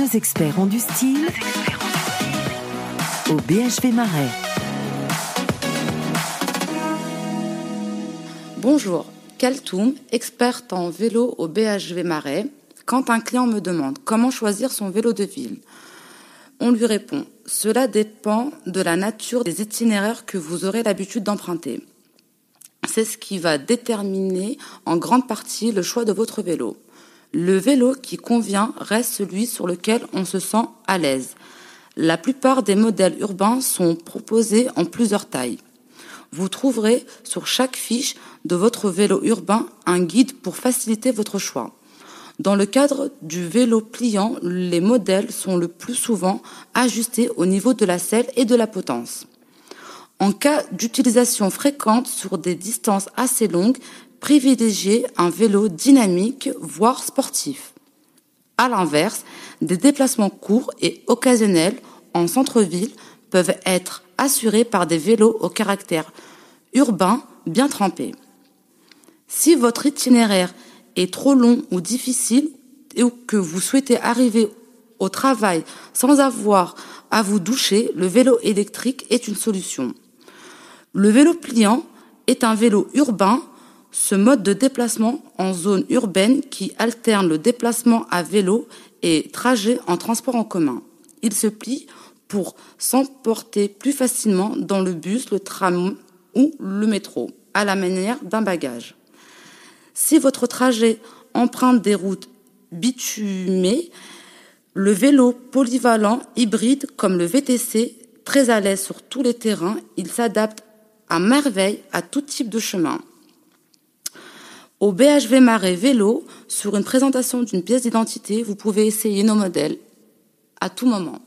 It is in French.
Nos experts ont du style au BHV Marais. Bonjour, Kaltoum, experte en vélo au BHV Marais. Quand un client me demande comment choisir son vélo de ville, on lui répond Cela dépend de la nature des itinéraires que vous aurez l'habitude d'emprunter. C'est ce qui va déterminer en grande partie le choix de votre vélo. Le vélo qui convient reste celui sur lequel on se sent à l'aise. La plupart des modèles urbains sont proposés en plusieurs tailles. Vous trouverez sur chaque fiche de votre vélo urbain un guide pour faciliter votre choix. Dans le cadre du vélo pliant, les modèles sont le plus souvent ajustés au niveau de la selle et de la potence. En cas d'utilisation fréquente sur des distances assez longues, privilégiez un vélo dynamique, voire sportif. À l'inverse, des déplacements courts et occasionnels en centre-ville peuvent être assurés par des vélos au caractère urbain bien trempés. Si votre itinéraire est trop long ou difficile ou que vous souhaitez arriver au travail sans avoir à vous doucher, le vélo électrique est une solution. Le vélo pliant est un vélo urbain, ce mode de déplacement en zone urbaine qui alterne le déplacement à vélo et trajet en transport en commun. Il se plie pour s'emporter plus facilement dans le bus, le tram ou le métro, à la manière d'un bagage. Si votre trajet emprunte des routes bitumées, le vélo polyvalent hybride comme le VTC, très à l'aise sur tous les terrains, il s'adapte à merveille à tout type de chemin. Au BHV Marais Vélo, sur une présentation d'une pièce d'identité, vous pouvez essayer nos modèles à tout moment.